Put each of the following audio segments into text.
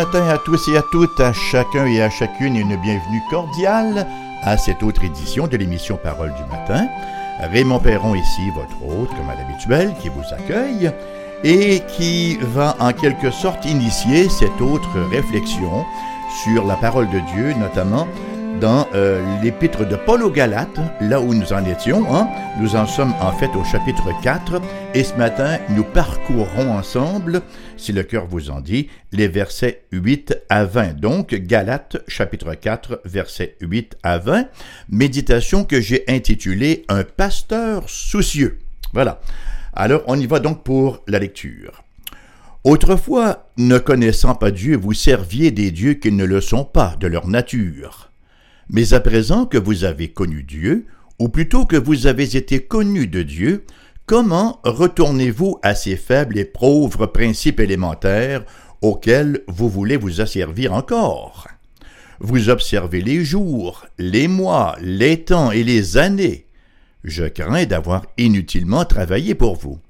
Matin à tous et à toutes, à chacun et à chacune une bienvenue cordiale à cette autre édition de l'émission Parole du matin. Raymond Perron ici, votre hôte, comme à l'habituel, qui vous accueille et qui va en quelque sorte initier cette autre réflexion sur la parole de Dieu, notamment dans euh, l'épître de Paul aux Galates, là où nous en étions. Hein. Nous en sommes en fait au chapitre 4 et ce matin, nous parcourrons ensemble, si le cœur vous en dit, les versets 8 à 20. Donc, Galates chapitre 4, versets 8 à 20, méditation que j'ai intitulée Un pasteur soucieux. Voilà. Alors, on y va donc pour la lecture. Autrefois, ne connaissant pas Dieu, vous serviez des dieux qui ne le sont pas de leur nature. Mais à présent que vous avez connu Dieu, ou plutôt que vous avez été connu de Dieu, comment retournez-vous à ces faibles et pauvres principes élémentaires auxquels vous voulez vous asservir encore? Vous observez les jours, les mois, les temps et les années. Je crains d'avoir inutilement travaillé pour vous.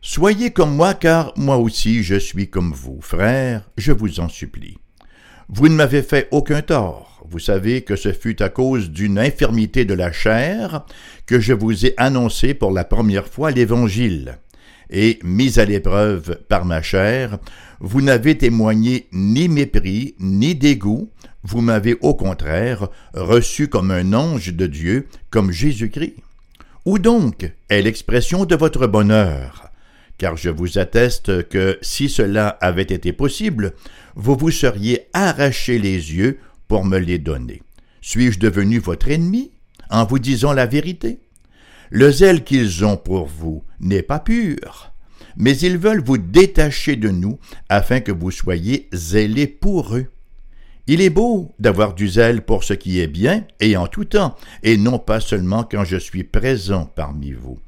Soyez comme moi, car moi aussi je suis comme vous, frères, je vous en supplie. Vous ne m'avez fait aucun tort vous savez que ce fut à cause d'une infirmité de la chair que je vous ai annoncé pour la première fois l'Évangile. Et, mis à l'épreuve par ma chair, vous n'avez témoigné ni mépris, ni dégoût, vous m'avez au contraire reçu comme un ange de Dieu, comme Jésus-Christ. Où donc est l'expression de votre bonheur? Car je vous atteste que si cela avait été possible, vous vous seriez arraché les yeux pour me les donner. Suis-je devenu votre ennemi en vous disant la vérité? Le zèle qu'ils ont pour vous n'est pas pur, mais ils veulent vous détacher de nous afin que vous soyez zélés pour eux. Il est beau d'avoir du zèle pour ce qui est bien et en tout temps, et non pas seulement quand je suis présent parmi vous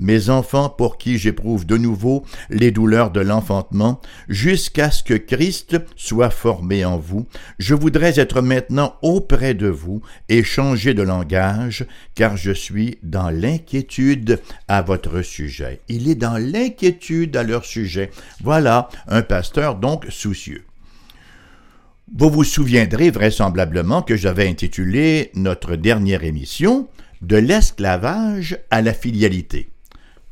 mes enfants pour qui j'éprouve de nouveau les douleurs de l'enfantement, jusqu'à ce que Christ soit formé en vous, je voudrais être maintenant auprès de vous et changer de langage, car je suis dans l'inquiétude à votre sujet. Il est dans l'inquiétude à leur sujet. Voilà un pasteur donc soucieux. Vous vous souviendrez vraisemblablement que j'avais intitulé notre dernière émission De l'esclavage à la filialité.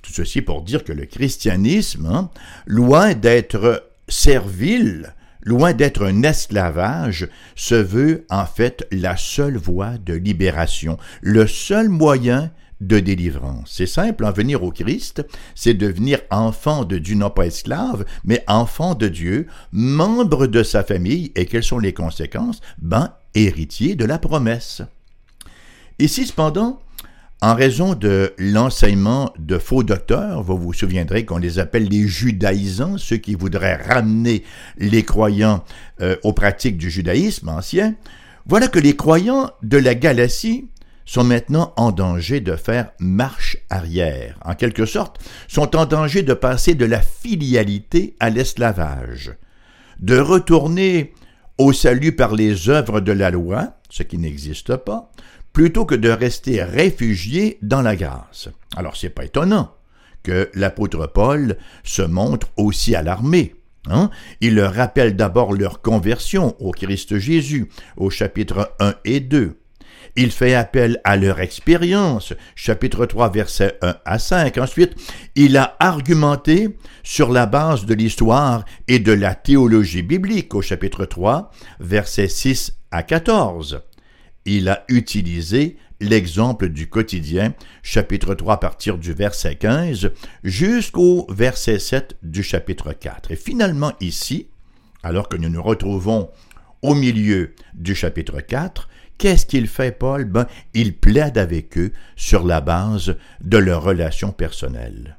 Tout ceci pour dire que le christianisme, hein, loin d'être servile, loin d'être un esclavage, se veut en fait la seule voie de libération, le seul moyen de délivrance. C'est simple, en venir au Christ, c'est devenir enfant de Dieu, non pas esclave, mais enfant de Dieu, membre de sa famille, et quelles sont les conséquences? Ben, héritier de la promesse. Ici, cependant, en raison de l'enseignement de faux docteurs, vous vous souviendrez qu'on les appelle les judaïsants, ceux qui voudraient ramener les croyants euh, aux pratiques du judaïsme ancien, voilà que les croyants de la Galatie sont maintenant en danger de faire marche arrière. En quelque sorte, sont en danger de passer de la filialité à l'esclavage, de retourner au salut par les œuvres de la loi, ce qui n'existe pas, plutôt que de rester réfugiés dans la grâce. Alors c'est pas étonnant que l'apôtre Paul se montre aussi alarmé. Hein? Il leur rappelle d'abord leur conversion au Christ Jésus, au chapitre 1 et 2. Il fait appel à leur expérience, chapitre 3, versets 1 à 5. Ensuite, il a argumenté sur la base de l'histoire et de la théologie biblique, au chapitre 3, versets 6 à 14 il a utilisé l'exemple du quotidien, chapitre 3 à partir du verset 15 jusqu'au verset 7 du chapitre 4. Et finalement ici, alors que nous nous retrouvons au milieu du chapitre 4, qu'est-ce qu'il fait Paul? Ben, Il plaide avec eux sur la base de leur relation personnelle.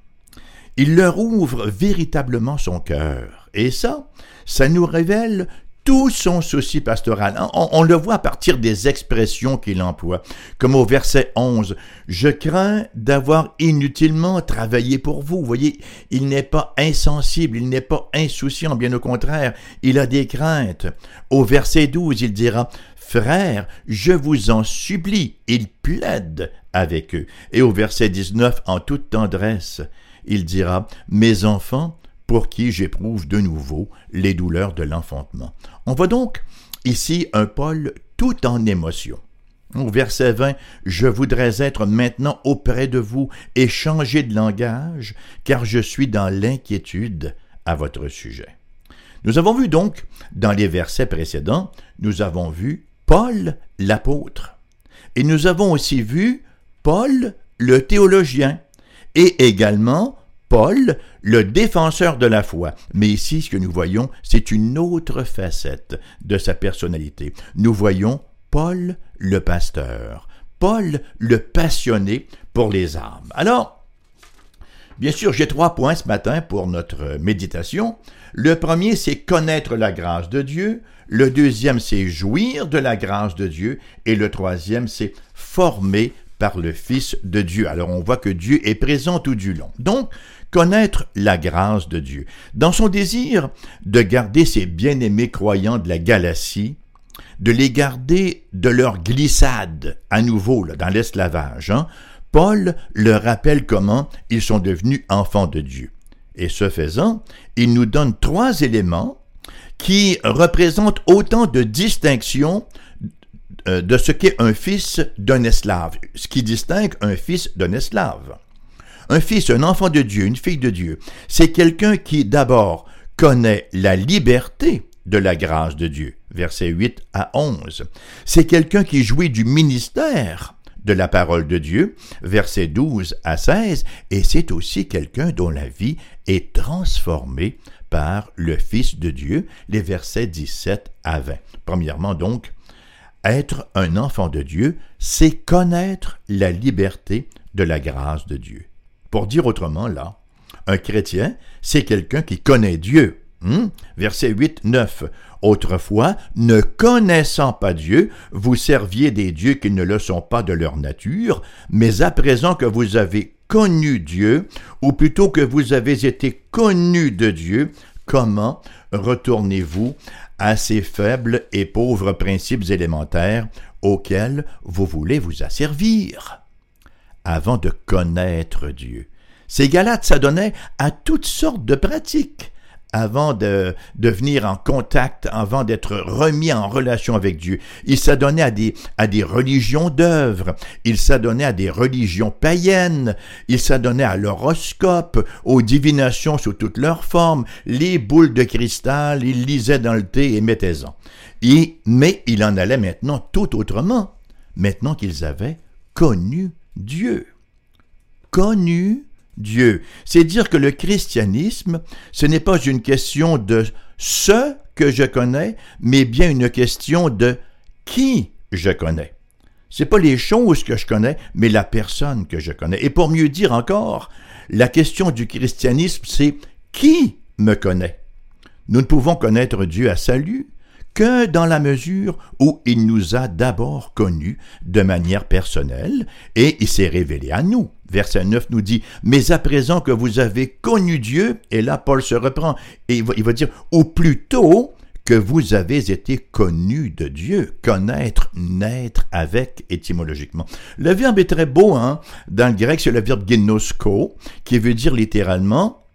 Il leur ouvre véritablement son cœur. Et ça, ça nous révèle tout son souci pastoral. On, le voit à partir des expressions qu'il emploie, comme au verset 11, Je crains d'avoir inutilement travaillé pour vous. Vous voyez, il n'est pas insensible, il n'est pas insouciant, bien au contraire, il a des craintes. Au verset 12, il dira, Frères, je vous en supplie, il plaide avec eux. Et au verset 19, en toute tendresse, il dira, Mes enfants, pour qui j'éprouve de nouveau les douleurs de l'enfantement. On voit donc ici un Paul tout en émotion. Au verset 20, Je voudrais être maintenant auprès de vous et changer de langage, car je suis dans l'inquiétude à votre sujet. Nous avons vu donc, dans les versets précédents, nous avons vu Paul l'apôtre. Et nous avons aussi vu Paul le théologien et également Paul le défenseur de la foi. Mais ici, ce que nous voyons, c'est une autre facette de sa personnalité. Nous voyons Paul le pasteur, Paul le passionné pour les âmes. Alors, bien sûr, j'ai trois points ce matin pour notre méditation. Le premier, c'est connaître la grâce de Dieu. Le deuxième, c'est jouir de la grâce de Dieu. Et le troisième, c'est former par le Fils de Dieu. Alors on voit que Dieu est présent tout du long. Donc, connaître la grâce de Dieu. Dans son désir de garder ses bien-aimés croyants de la Galatie, de les garder de leur glissade à nouveau là, dans l'esclavage, hein, Paul leur rappelle comment ils sont devenus enfants de Dieu. Et ce faisant, il nous donne trois éléments qui représentent autant de distinctions euh, de ce qu'est un fils d'un esclave, ce qui distingue un fils d'un esclave. Un fils, un enfant de Dieu, une fille de Dieu, c'est quelqu'un qui d'abord connaît la liberté de la grâce de Dieu, versets 8 à 11. C'est quelqu'un qui jouit du ministère de la parole de Dieu, versets 12 à 16, et c'est aussi quelqu'un dont la vie est transformée par le Fils de Dieu, les versets 17 à 20. Premièrement donc, être un enfant de Dieu, c'est connaître la liberté de la grâce de Dieu. Pour dire autrement, là, un chrétien, c'est quelqu'un qui connaît Dieu. Hmm? Verset 8, 9. Autrefois, ne connaissant pas Dieu, vous serviez des dieux qui ne le sont pas de leur nature, mais à présent que vous avez connu Dieu, ou plutôt que vous avez été connu de Dieu, comment retournez-vous à ces faibles et pauvres principes élémentaires auxquels vous voulez vous asservir? Avant de connaître Dieu. Ces Galates s'adonnaient à toutes sortes de pratiques avant de, venir en contact, avant d'être remis en relation avec Dieu. Il s'adonnait à des, à des religions d'œuvre, il s'adonnait à des religions païennes, il s'adonnait à l'horoscope, aux divinations sous toutes leurs formes, les boules de cristal, il lisait dans le thé et mettait-en. mais il en allait maintenant tout autrement, maintenant qu'ils avaient connu Dieu. Connu Dieu. C'est dire que le christianisme, ce n'est pas une question de ce que je connais, mais bien une question de qui je connais. C'est pas les choses que je connais, mais la personne que je connais. Et pour mieux dire encore, la question du christianisme, c'est qui me connaît? Nous ne pouvons connaître Dieu à salut que dans la mesure où il nous a d'abord connus de manière personnelle et il s'est révélé à nous. Verset 9 nous dit, Mais à présent que vous avez connu Dieu, et là Paul se reprend, et il va, dire, ou plutôt que vous avez été connus de Dieu, connaître, naître avec étymologiquement. Le verbe est très beau, hein? Dans le grec, c'est le verbe gnosko, qui veut dire littéralement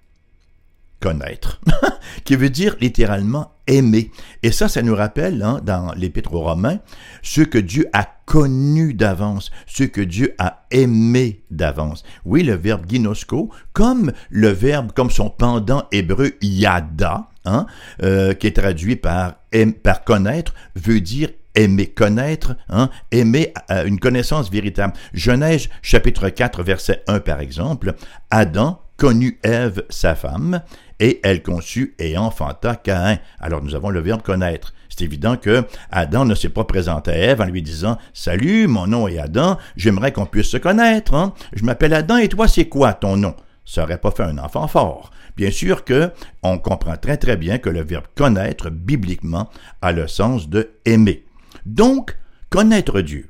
connaître, qui veut dire littéralement aimer. Et ça, ça nous rappelle, hein, dans l'Épître aux Romains, ce que Dieu a connu d'avance, ce que Dieu a aimé d'avance. Oui, le verbe ginosko, comme le verbe, comme son pendant hébreu yada, hein, euh, qui est traduit par, par connaître, veut dire aimer, connaître, hein, aimer euh, une connaissance véritable. Genèse chapitre 4 verset 1 par exemple, Adam connut Ève sa femme, et elle conçut et enfanta Caïn. Alors nous avons le verbe connaître. C'est évident que Adam ne s'est pas présenté à Ève en lui disant Salut, mon nom est Adam, j'aimerais qu'on puisse se connaître. Hein. Je m'appelle Adam et toi, c'est quoi ton nom Ça n'aurait pas fait un enfant fort. Bien sûr que on comprend très très bien que le verbe connaître bibliquement a le sens de aimer. Donc, connaître Dieu,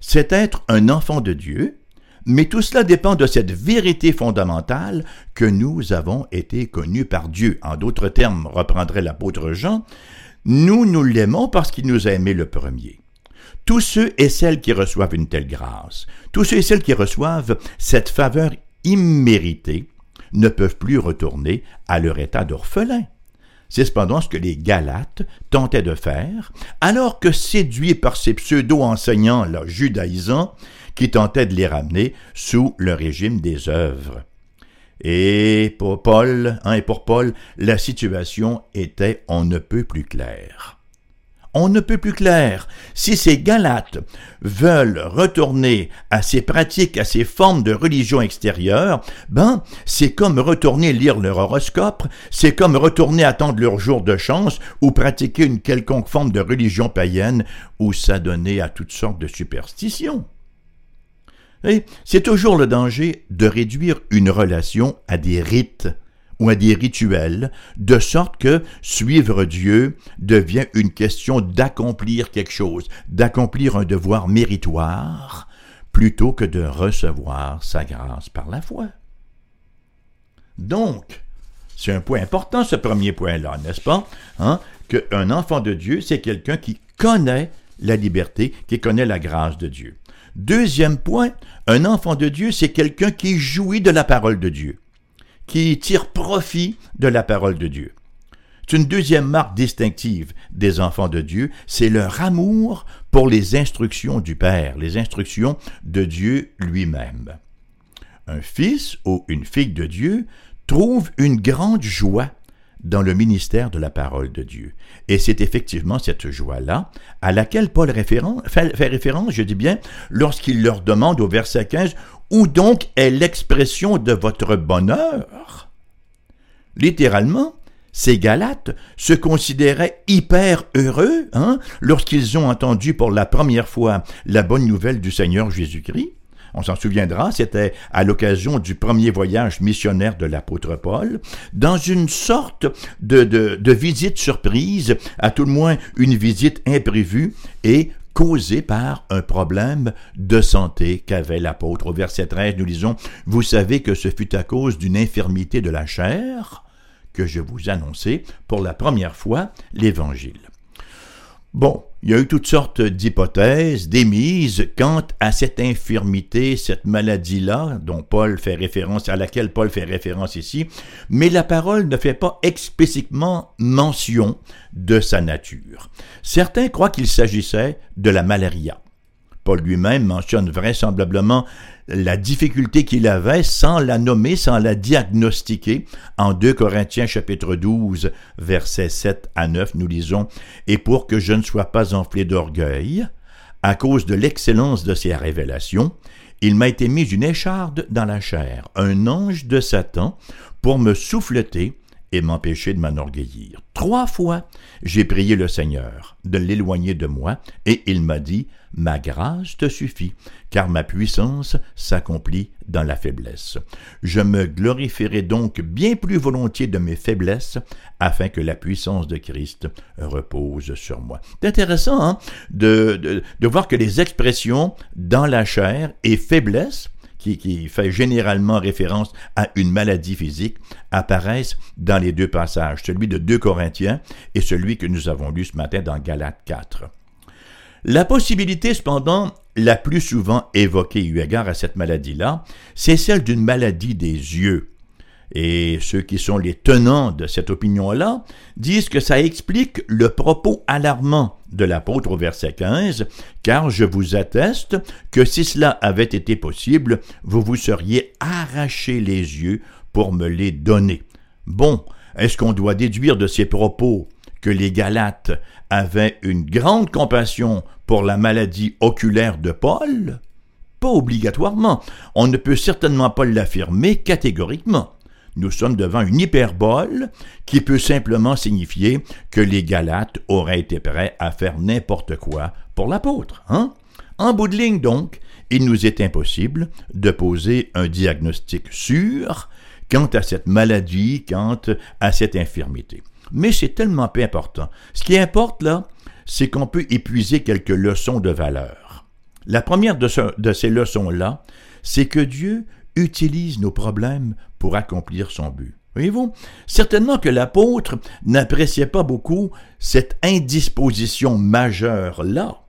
c'est être un enfant de Dieu, mais tout cela dépend de cette vérité fondamentale que nous avons été connus par Dieu. En d'autres termes, reprendrait l'apôtre Jean, nous nous l'aimons parce qu'il nous a aimés le premier. Tous ceux et celles qui reçoivent une telle grâce, tous ceux et celles qui reçoivent cette faveur imméritée, ne peuvent plus retourner à leur état d'orphelin. C'est cependant ce que les Galates tentaient de faire, alors que séduits par ces pseudo-enseignants là, judaïsants qui tentaient de les ramener sous le régime des œuvres. Et pour Paul, hein, et pour Paul, la situation était on ne peut plus claire on ne peut plus clair. Si ces Galates veulent retourner à ces pratiques, à ces formes de religion extérieure, ben, c'est comme retourner lire leur horoscope, c'est comme retourner attendre leur jour de chance ou pratiquer une quelconque forme de religion païenne ou s'adonner à toutes sortes de superstitions. C'est toujours le danger de réduire une relation à des rites, ou à des rituels, de sorte que suivre Dieu devient une question d'accomplir quelque chose, d'accomplir un devoir méritoire, plutôt que de recevoir sa grâce par la foi. Donc, c'est un point important, ce premier point-là, n'est-ce pas? Hein? Qu'un enfant de Dieu, c'est quelqu'un qui connaît la liberté, qui connaît la grâce de Dieu. Deuxième point, un enfant de Dieu, c'est quelqu'un qui jouit de la parole de Dieu qui tirent profit de la parole de Dieu. C'est une deuxième marque distinctive des enfants de Dieu, c'est leur amour pour les instructions du Père, les instructions de Dieu lui-même. Un fils ou une fille de Dieu trouve une grande joie dans le ministère de la parole de Dieu. Et c'est effectivement cette joie-là à laquelle Paul fait, référence, je dis bien, lorsqu'il leur demande au verset 15 où donc est l'expression de votre bonheur? Littéralement, ces Galates se considéraient hyper heureux hein, lorsqu'ils ont entendu pour la première fois la bonne nouvelle du Seigneur Jésus-Christ. On s'en souviendra, c'était à l'occasion du premier voyage missionnaire de l'apôtre Paul, dans une sorte de, visite surprise, à tout le moins une visite imprévue, et causé par un problème de santé qu'avait l'apôtre. Au verset 13, nous lisons, Vous savez que ce fut à cause d'une infirmité de la chair que je vous annonçai pour la première fois l'Évangile. Bon, il y a eu toutes sortes d'hypothèses, d'émises quant à cette infirmité, cette maladie-là, dont Paul fait référence, à laquelle Paul fait référence ici, mais la parole ne fait pas explicitement mention de sa nature. Certains croient qu'il s'agissait de la malaria. Paul lui-même mentionne vraisemblablement la difficulté qu'il avait sans la nommer, sans la diagnostiquer. En 2 Corinthiens chapitre 12, versets 7 à 9, nous lisons Et pour que je ne sois pas enflé d'orgueil, à cause de l'excellence de ses révélations, il m'a été mis une écharde dans la chair, un ange de Satan, pour me souffleter et m'empêcher de m'enorgueillir. Trois fois, j'ai prié le Seigneur de l'éloigner de moi, et il m'a dit, Ma grâce te suffit, car ma puissance s'accomplit dans la faiblesse. Je me glorifierai donc bien plus volontiers de mes faiblesses, afin que la puissance de Christ repose sur moi. C'est intéressant hein, de, de, de voir que les expressions dans la chair et faiblesse qui, fait généralement référence à une maladie physique, apparaissent dans les deux passages, celui de 2 Corinthiens et celui que nous avons lu ce matin dans Galates 4. La possibilité, cependant, la plus souvent évoquée eu égard à cette maladie-là, c'est celle d'une maladie des yeux. Et ceux qui sont les tenants de cette opinion-là disent que ça explique le propos alarmant de l'apôtre au verset 15, car je vous atteste que si cela avait été possible, vous vous seriez arraché les yeux pour me les donner. Bon, est-ce qu'on doit déduire de ces propos que les Galates avaient une grande compassion pour la maladie oculaire de Paul? Pas obligatoirement. On ne peut certainement pas l'affirmer catégoriquement nous sommes devant une hyperbole qui peut simplement signifier que les Galates auraient été prêts à faire n'importe quoi pour l'apôtre. Hein? En bout de ligne, donc, il nous est impossible de poser un diagnostic sûr quant à cette maladie, quant à cette infirmité. Mais c'est tellement peu important. Ce qui importe là, c'est qu'on peut épuiser quelques leçons de valeur. La première de, de ces leçons-là, c'est que Dieu utilise nos problèmes pour accomplir son but. Voyez-vous, certainement que l'apôtre n'appréciait pas beaucoup cette indisposition majeure-là.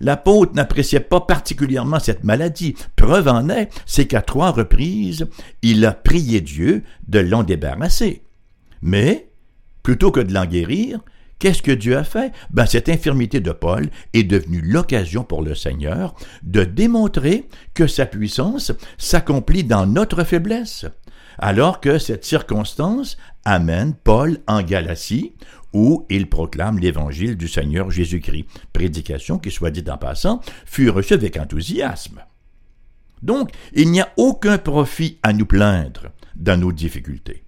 L'apôtre n'appréciait pas particulièrement cette maladie. Preuve en est, c'est qu'à trois reprises, il a prié Dieu de l'en débarrasser. Mais, plutôt que de l'en guérir, qu'est-ce que Dieu a fait? Ben, Cette infirmité de Paul est devenue l'occasion pour le Seigneur de démontrer que sa puissance s'accomplit dans notre faiblesse alors que cette circonstance amène Paul en Galatie, où il proclame l'évangile du Seigneur Jésus-Christ, prédication qui, soit dit en passant, fut reçue avec enthousiasme. Donc, il n'y a aucun profit à nous plaindre dans nos difficultés.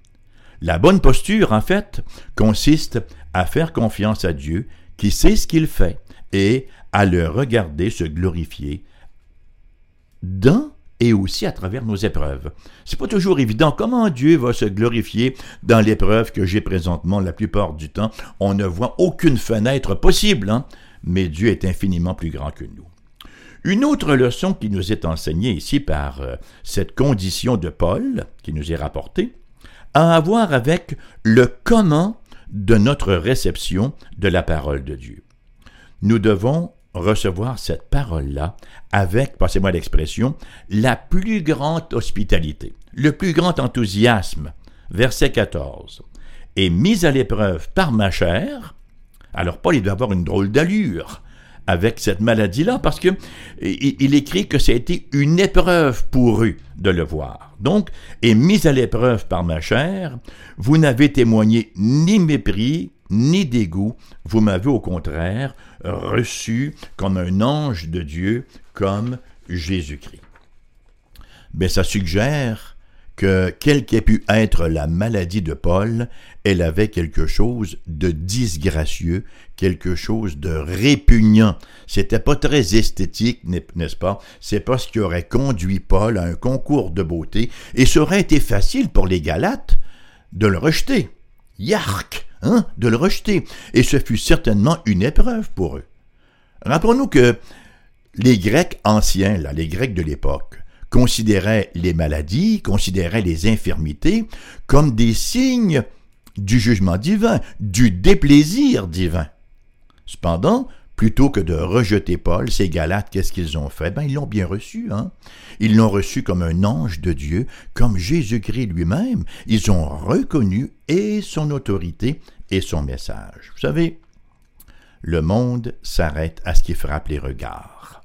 La bonne posture, en fait, consiste à faire confiance à Dieu qui sait ce qu'il fait et à le regarder se glorifier dans et aussi à travers nos épreuves. C'est pas toujours évident comment Dieu va se glorifier dans l'épreuve que j'ai présentement la plupart du temps. On ne voit aucune fenêtre possible, hein? mais Dieu est infiniment plus grand que nous. Une autre leçon qui nous est enseignée ici par euh, cette condition de Paul, qui nous est rapportée, a à voir avec le comment de notre réception de la parole de Dieu. Nous devons recevoir cette parole-là avec, passez-moi l'expression, la plus grande hospitalité, le plus grand enthousiasme. Verset 14. Et mis à l'épreuve par ma chair, alors Paul, il doit avoir une drôle d'allure avec cette maladie-là, parce que il écrit que ça a été une épreuve pour eux de le voir. Donc, et mis à l'épreuve par ma chair, vous n'avez témoigné ni mépris, ni dégoût, vous m'avez au contraire reçu comme un ange de Dieu, comme Jésus-Christ. Mais ça suggère que, quelle qu'ait pu être la maladie de Paul, elle avait quelque chose de disgracieux, quelque chose de répugnant. C'était pas très esthétique, n'est-ce pas? C'est pas ce qui aurait conduit Paul à un concours de beauté, et ça aurait été facile pour les Galates de le rejeter. Yark! Hein, de le rejeter, et ce fut certainement une épreuve pour eux. Rappelons-nous que les Grecs anciens, là, les Grecs de l'époque, considéraient les maladies, considéraient les infirmités comme des signes du jugement divin, du déplaisir divin. Cependant, plutôt que de rejeter Paul, ces Galates, qu'est-ce qu'ils ont fait? Ben, ils l'ont bien reçu, hein. Ils l'ont reçu comme un ange de Dieu, comme Jésus-Christ lui-même. Ils ont reconnu et son autorité et son message. Vous savez, le monde s'arrête à ce qui frappe les regards.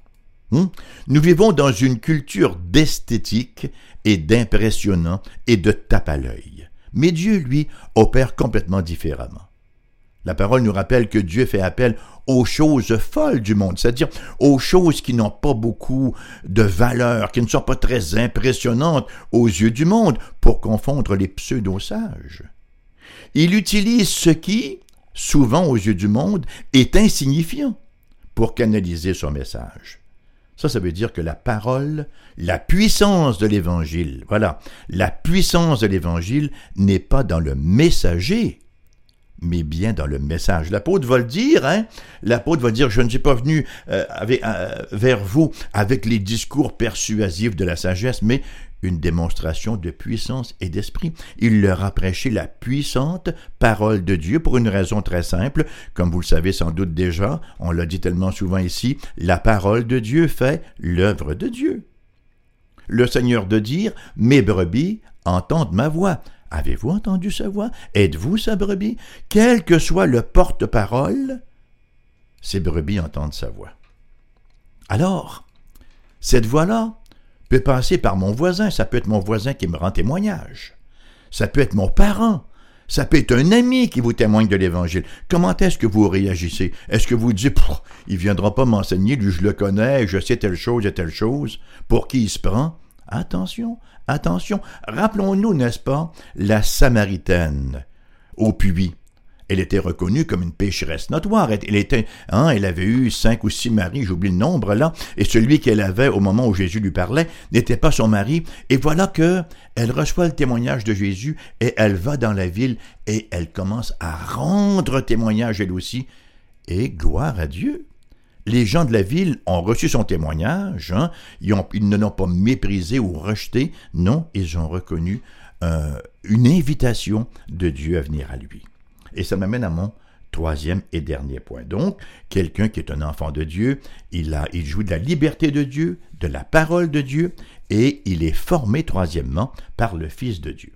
Hmm? Nous vivons dans une culture d'esthétique et d'impressionnant et de tape à l'œil. Mais Dieu, lui, opère complètement différemment. La parole nous rappelle que Dieu fait appel aux choses folles du monde, c'est-à-dire aux choses qui n'ont pas beaucoup de valeur, qui ne sont pas très impressionnantes aux yeux du monde, pour confondre les pseudo-sages. Il utilise ce qui, souvent aux yeux du monde, est insignifiant pour canaliser son message. Ça, ça veut dire que la parole, la puissance de l'Évangile, voilà, la puissance de l'Évangile n'est pas dans le messager, mais bien dans le message. L'apôtre va le dire, hein? L'apôtre va dire, je ne suis pas venu euh, euh, vers vous avec les discours persuasifs de la sagesse, mais une démonstration de puissance et d'esprit. Il leur a prêché la puissante parole de Dieu pour une raison très simple. Comme vous le savez sans doute déjà, on l'a dit tellement souvent ici, la parole de Dieu fait l'œuvre de Dieu. Le Seigneur de dire, mes brebis entendent ma voix. Avez-vous entendu sa voix? Êtes-vous sa brebis? Quel que soit le porte-parole, ces brebis entendent sa voix. Alors, cette voix-là peut passer par mon voisin, ça peut être mon voisin qui me rend témoignage, ça peut être mon parent, ça peut être un ami qui vous témoigne de l'Évangile. Comment est-ce que vous réagissez? Est-ce que vous dites, il viendra pas m'enseigner, lui je le connais, je sais telle chose et telle chose, pour qui il se prend? Attention, attention, rappelons-nous, n'est-ce pas, la Samaritaine au puits. Elle était reconnue comme une pécheresse notoire. Elle, était, hein, elle avait eu cinq ou six maris, j'oublie le nombre là, et celui qu'elle avait au moment où Jésus lui parlait n'était pas son mari. Et voilà que elle reçoit le témoignage de Jésus et elle va dans la ville et elle commence à rendre témoignage elle aussi. Et gloire à Dieu les gens de la ville ont reçu son témoignage, hein. ils, ne l'ont pas méprisé ou rejeté, non, ils ont reconnu euh, une invitation de Dieu à venir à lui. Et ça m'amène à mon Troisième et dernier point. Donc, quelqu'un qui est un enfant de Dieu, il, a, il joue de la liberté de Dieu, de la parole de Dieu, et il est formé, troisièmement, par le Fils de Dieu.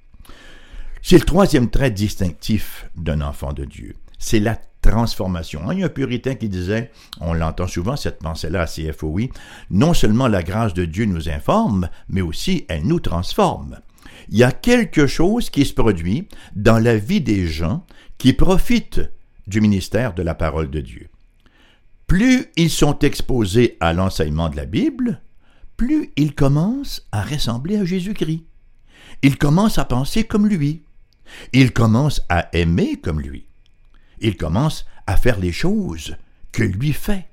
C'est le troisième trait distinctif d'un enfant de Dieu. C'est la transformation. Il y a un puritain qui disait, on l'entend souvent cette pensée-là à CFOI, non seulement la grâce de Dieu nous informe, mais aussi elle nous transforme. Il y a quelque chose qui se produit dans la vie des gens qui profitent du ministère de la parole de Dieu. Plus ils sont exposés à l'enseignement de la Bible, plus ils commencent à ressembler à Jésus-Christ. Ils commencent à penser comme lui. Ils commencent à aimer comme lui. Ils commencent à faire les choses que lui fait.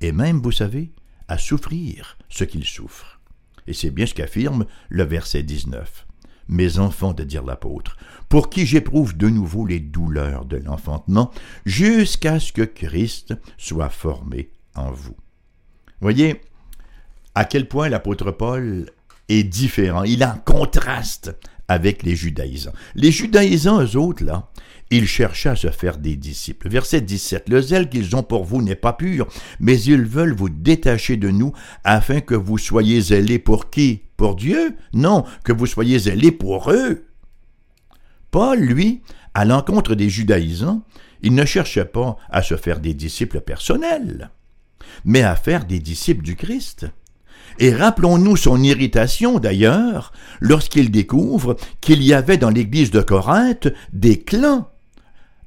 Et même, vous savez, à souffrir ce qu'il souffre. Et c'est bien ce qu'affirme le verset 19 mes enfants, de dire l'apôtre, pour qui j'éprouve de nouveau les douleurs de l'enfantement, jusqu'à ce que Christ soit formé en vous. Voyez à quel point l'apôtre Paul est différent, il est en contraste avec les judaïsants. Les judaïsants, autres, là, ils cherchaient à se faire des disciples. Verset 17. Le zèle qu'ils ont pour vous n'est pas pur, mais ils veulent vous détacher de nous afin que vous soyez zélés pour qui? Pour Dieu? Non, que vous soyez zélés pour eux. Paul, lui, à l'encontre des judaïsants, il ne cherchait pas à se faire des disciples personnels, mais à faire des disciples du Christ. Et rappelons-nous son irritation d'ailleurs lorsqu'il découvre qu'il y avait dans l'église de Corinthe des clans.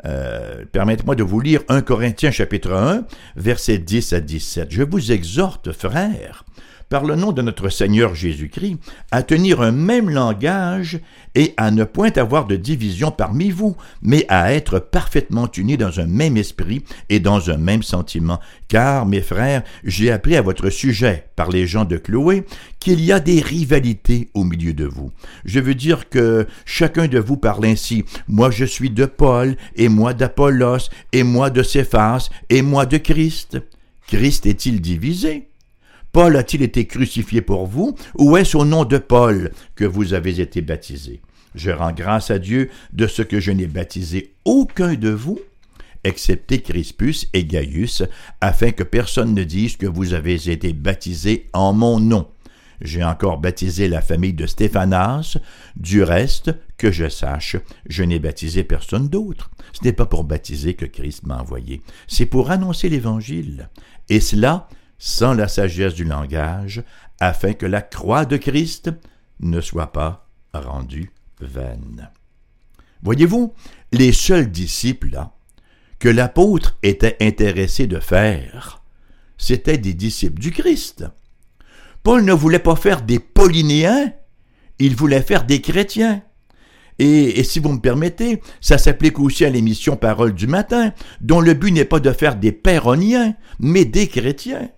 Euh, permettez-moi de vous lire 1 Corinthiens chapitre 1, versets 10 à 17. Je vous exhorte, frères, par le nom de notre Seigneur Jésus-Christ, à tenir un même langage et à ne point avoir de division parmi vous, mais à être parfaitement unis dans un même esprit et dans un même sentiment. Car, mes frères, j'ai appris à votre sujet, par les gens de Chloé, qu'il y a des rivalités au milieu de vous. Je veux dire que chacun de vous parle ainsi, moi je suis de Paul, et moi d'Apollos, et moi de Céphas, et moi de Christ. Christ est-il divisé? Paul a-t-il été crucifié pour vous, ou est-ce au nom de Paul que vous avez été baptisé? Je rends grâce à Dieu de ce que je n'ai baptisé aucun de vous, excepté Crispus et Gaius, afin que personne ne dise que vous avez été baptisés en mon nom. J'ai encore baptisé la famille de Stéphanas, du reste, que je sache, je n'ai baptisé personne d'autre. Ce n'est pas pour baptiser que Christ m'a envoyé, c'est pour annoncer l'Évangile. Et cela, sans la sagesse du langage, afin que la croix de Christ ne soit pas rendue vaine. Voyez-vous, les seuls disciples que l'apôtre était intéressé de faire, c'étaient des disciples du Christ. Paul ne voulait pas faire des Polynéens, il voulait faire des chrétiens. Et, et, si vous me permettez, ça s'applique aussi à l'émission Parole du matin, dont le but n'est pas de faire des péroniens, mais des chrétiens.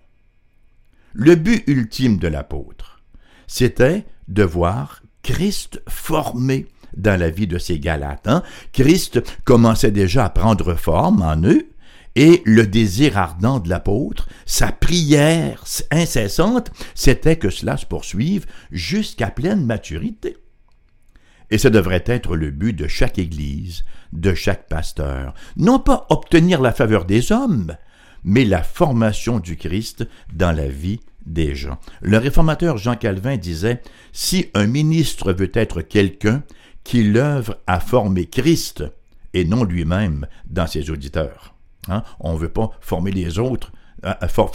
Le but ultime de l'apôtre, c'était de voir Christ formé dans la vie de ces Galates. Hein. Christ commençait déjà à prendre forme en eux, et le désir ardent de l'apôtre, sa prière incessante, c'était que cela se poursuive jusqu'à pleine maturité. Et ce devrait être le but de chaque Église, de chaque pasteur, non pas obtenir la faveur des hommes, mais la formation du Christ dans la vie des gens. Le réformateur Jean Calvin disait Si un ministre veut être quelqu'un, qu'il œuvre à former Christ et non lui-même dans ses auditeurs. Hein? On ne veut pas former les autres,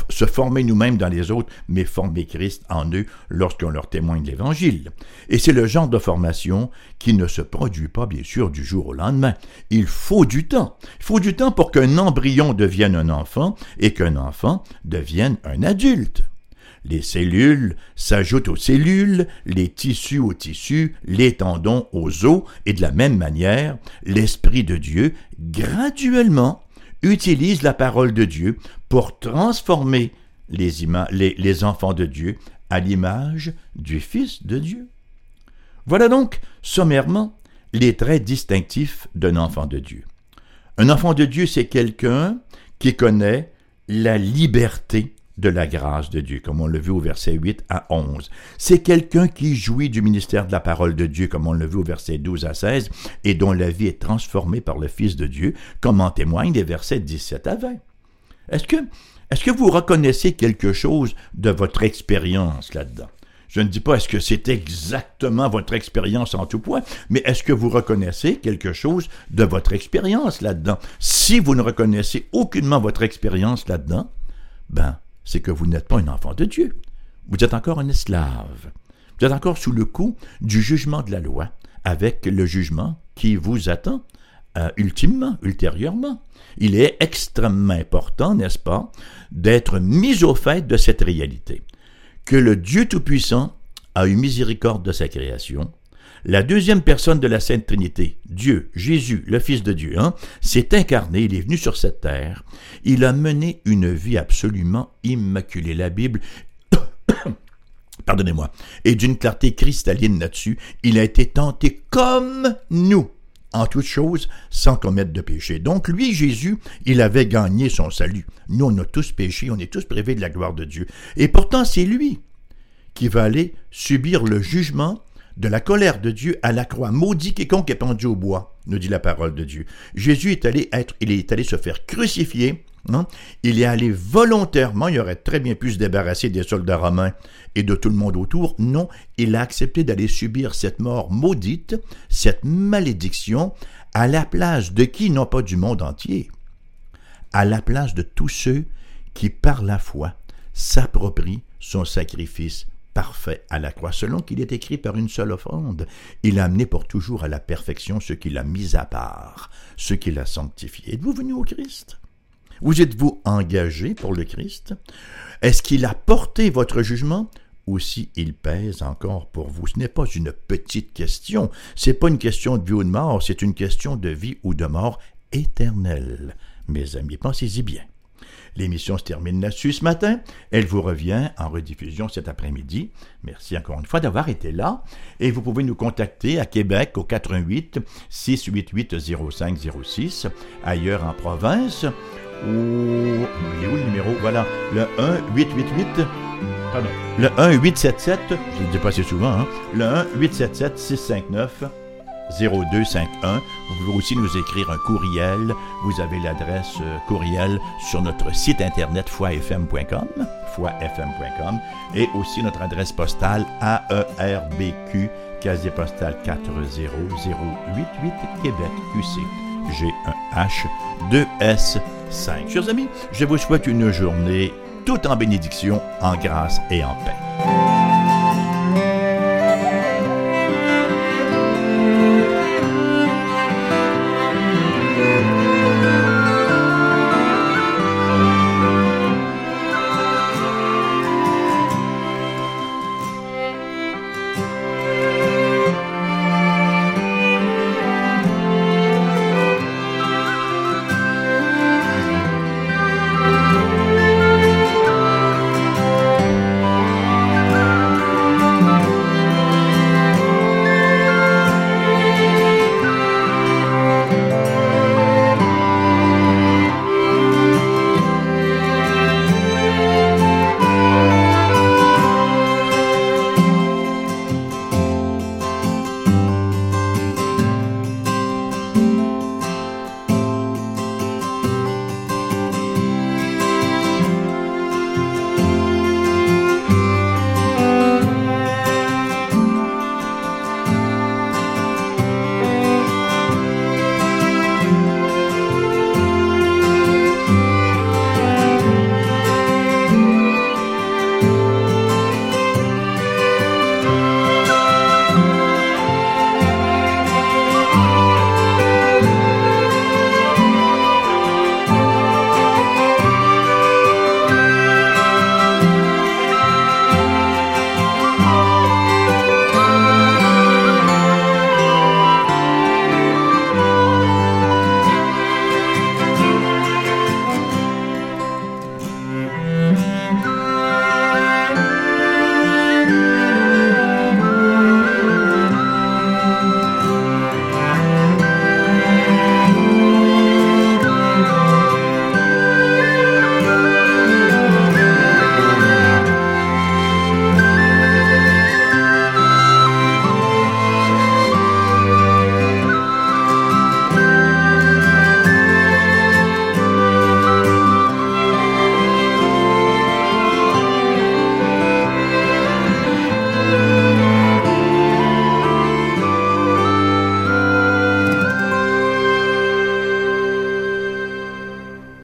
se former nous-mêmes dans les autres, mais former Christ en eux lorsqu'on leur témoigne l'Évangile. Et c'est le genre de formation qui ne se produit pas, bien sûr, du jour au lendemain. Il faut du temps. Il faut du temps pour qu'un embryon devienne un enfant et qu'un enfant devienne un adulte. Les cellules s'ajoutent aux cellules, les tissus aux tissus, les tendons aux os, et de la même manière, l'Esprit de Dieu, graduellement, utilise la parole de Dieu pour transformer les, enfants de Dieu à l'image du Fils de Dieu. Voilà donc, sommairement, les traits distinctifs d'un enfant de Dieu. Un enfant de Dieu, c'est quelqu'un qui connaît la liberté de la grâce de Dieu, comme on le vu au verset 8 à 11. C'est quelqu'un qui jouit du ministère de la parole de Dieu, comme on le vu au verset 12 à 16, et dont la vie est transformée par le Fils de Dieu, comme en témoignent les versets 17 à 20. Est-ce que, vous reconnaissez quelque chose de votre expérience là-dedans? Je ne dis pas est-ce que c'est exactement votre expérience en tout point, mais est-ce que vous reconnaissez quelque chose de votre expérience là-dedans? Si vous ne reconnaissez aucunement votre expérience là-dedans, ben, c'est que vous n'êtes pas un enfant de Dieu. Vous êtes encore un esclave. Vous êtes encore sous le coup du jugement de la loi, avec le jugement qui vous attend euh, ultimement, ultérieurement. Il est extrêmement important, n'est-ce pas, d'être mis au fait de cette réalité que le Dieu Tout-Puissant a eu miséricorde de sa création. La deuxième personne de la Sainte Trinité, Dieu, Jésus, le Fils de Dieu, hein, s'est incarné, il est venu sur cette terre. Il a mené une vie absolument immaculée. La Bible pardonnez-moi, et d'une clarté cristalline là-dessus, il a été tenté comme nous, en toutes choses, sans commettre de péché. Donc lui, Jésus, il avait gagné son salut. Nous, on a tous péché, on est tous privés de la gloire de Dieu. Et pourtant, c'est lui qui va aller subir le jugement de la colère de Dieu à la croix. Maudit quiconque est pendu au bois, nous dit la parole de Dieu. Jésus est allé être, il est allé se faire crucifier. Hein? Il est allé volontairement, il aurait très bien pu se débarrasser des soldats romains et de tout le monde autour. Non, il a accepté d'aller subir cette mort maudite, cette malédiction, à la place de qui, non pas du monde entier, à la place de tous ceux qui, par la foi, s'approprient son sacrifice parfait à la croix, selon qu'il est écrit par une seule offrande. Il a amené pour toujours à la perfection ce qu'il a mis à part, ce qu'il a sanctifié. Êtes-vous venu au Christ? Vous êtes-vous engagé pour le Christ? Est-ce qu'il a porté votre jugement? ou si il pèse encore pour vous? Ce n'est pas une petite question, c'est pas une question de vie ou de mort, c'est une question de vie ou de mort éternelle. Mes amis, pensez-y bien. L'émission se termine là-dessus ce matin. Elle vous revient en rediffusion cet après-midi. Merci encore une fois d'avoir été là. Et vous pouvez nous contacter à Québec au 88 688 0506, ailleurs en province, ou... Il est où le numéro? Voilà, le 1 888 Pardon. Le 1 877, je le dis pas assez souvent, hein? le 1 877 659 0251. Vous pouvez aussi nous écrire un courriel. Vous avez l'adresse euh, courriel sur notre site internet foifm.com, foifm.com, et aussi notre adresse postale AERBQ, casier postal 40088 Québec QC. G1H 2S5. Chers amis, je vous souhaite une journée tout en bénédiction, en grâce et en paix.